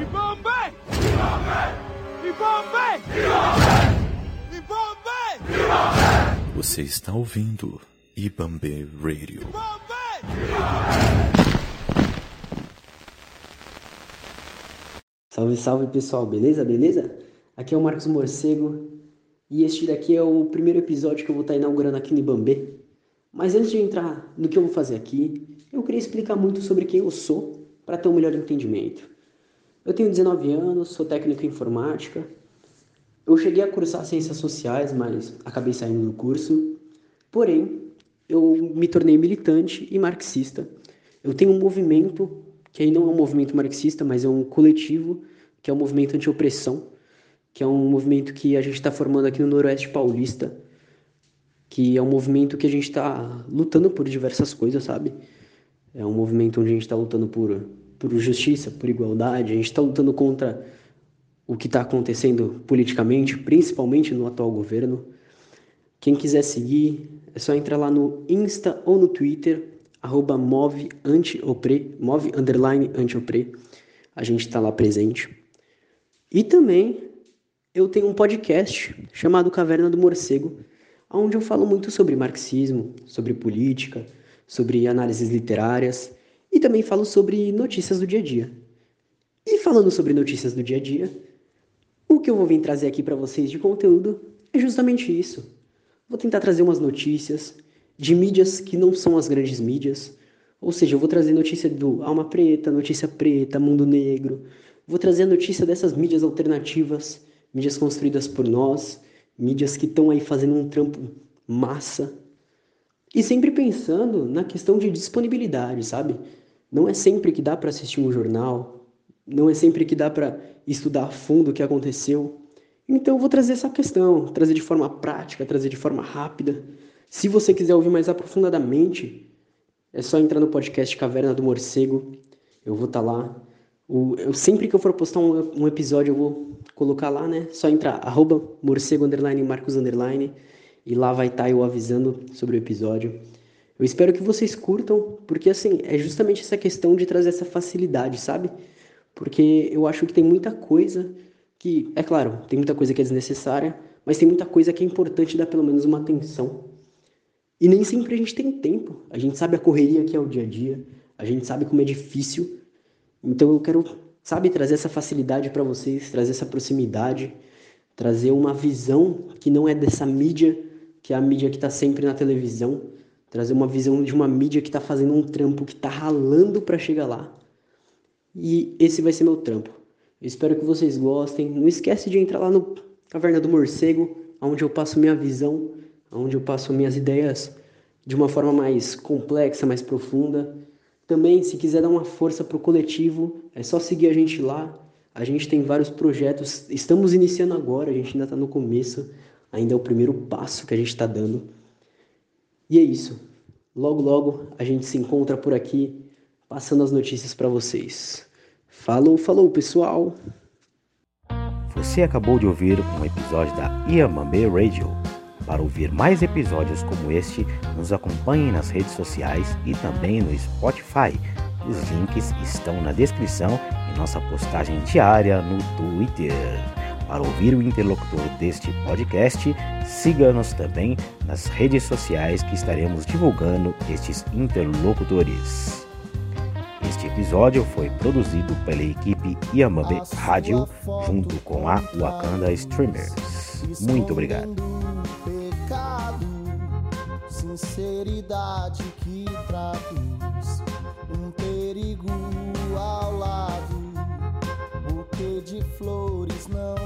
Ibambe! Ibambe! Ibambe! Você está ouvindo Ibambe Radio. Salve, salve pessoal, beleza? Beleza? Aqui é o Marcos Morcego e este daqui é o primeiro episódio que eu vou estar inaugurando aqui no Ibambe. Mas antes de entrar no que eu vou fazer aqui, eu queria explicar muito sobre quem eu sou para ter um melhor entendimento. Eu tenho 19 anos, sou técnico em informática. Eu cheguei a cursar ciências sociais, mas acabei saindo do curso. Porém, eu me tornei militante e marxista. Eu tenho um movimento que aí não é um movimento marxista, mas é um coletivo, que é o um movimento anti-opressão, que é um movimento que a gente está formando aqui no Noroeste Paulista, que é um movimento que a gente está lutando por diversas coisas, sabe? É um movimento onde a gente está lutando por, por justiça, por igualdade, a gente está lutando contra o que está acontecendo politicamente, principalmente no atual governo. Quem quiser seguir, é só entrar lá no Insta ou no Twitter, arroba move antiopre, move underline antiopre. A gente está lá presente. E também eu tenho um podcast chamado Caverna do Morcego, onde eu falo muito sobre marxismo, sobre política, sobre análises literárias e também falo sobre notícias do dia a dia. E falando sobre notícias do dia a dia, o que eu vou vir trazer aqui para vocês de conteúdo é justamente isso. Vou tentar trazer umas notícias de mídias que não são as grandes mídias, ou seja, eu vou trazer notícia do Alma Preta, Notícia Preta, Mundo Negro, vou trazer a notícia dessas mídias alternativas, mídias construídas por nós, mídias que estão aí fazendo um trampo massa. E sempre pensando na questão de disponibilidade, sabe? Não é sempre que dá para assistir um jornal, não é sempre que dá para estudar a fundo o que aconteceu. Então eu vou trazer essa questão, trazer de forma prática, trazer de forma rápida. Se você quiser ouvir mais aprofundadamente, é só entrar no podcast Caverna do Morcego. Eu vou estar tá lá. O, eu, sempre que eu for postar um, um, episódio, eu vou colocar lá, né? Só entrar, arroba morcego, underline, marcos, underline. E lá vai estar tá eu avisando sobre o episódio. Eu espero que vocês curtam, porque assim, é justamente essa questão de trazer essa facilidade, sabe? Porque eu acho que tem muita coisa que, é claro, tem muita coisa que é desnecessária, mas tem muita coisa que é importante dar pelo menos uma atenção. E nem sempre a gente tem tempo. A gente sabe a correria que é o dia a dia, a gente sabe como é difícil. Então eu quero, sabe, trazer essa facilidade para vocês, trazer essa proximidade, trazer uma visão que não é dessa mídia, que é a mídia que está sempre na televisão, trazer uma visão de uma mídia que está fazendo um trampo, que está ralando para chegar lá. E esse vai ser meu trampo. Espero que vocês gostem. Não esquece de entrar lá no Caverna do Morcego, onde eu passo minha visão, onde eu passo minhas ideias de uma forma mais complexa, mais profunda. Também, se quiser dar uma força para o coletivo, é só seguir a gente lá. A gente tem vários projetos, estamos iniciando agora, a gente ainda está no começo, ainda é o primeiro passo que a gente está dando. E é isso. Logo, logo a gente se encontra por aqui, passando as notícias para vocês. Falou, falou, pessoal! Você acabou de ouvir um episódio da Iamambe Radio. Para ouvir mais episódios como este, nos acompanhe nas redes sociais e também no Spotify. Os links estão na descrição e nossa postagem diária no Twitter. Para ouvir o interlocutor deste podcast, siga-nos também nas redes sociais que estaremos divulgando estes interlocutores. Este episódio foi produzido pela equipe Yamabe Rádio junto com a Wakanda Streamers. Muito obrigado sinceridade que traduz um perigo ao lado. Buquê de flores não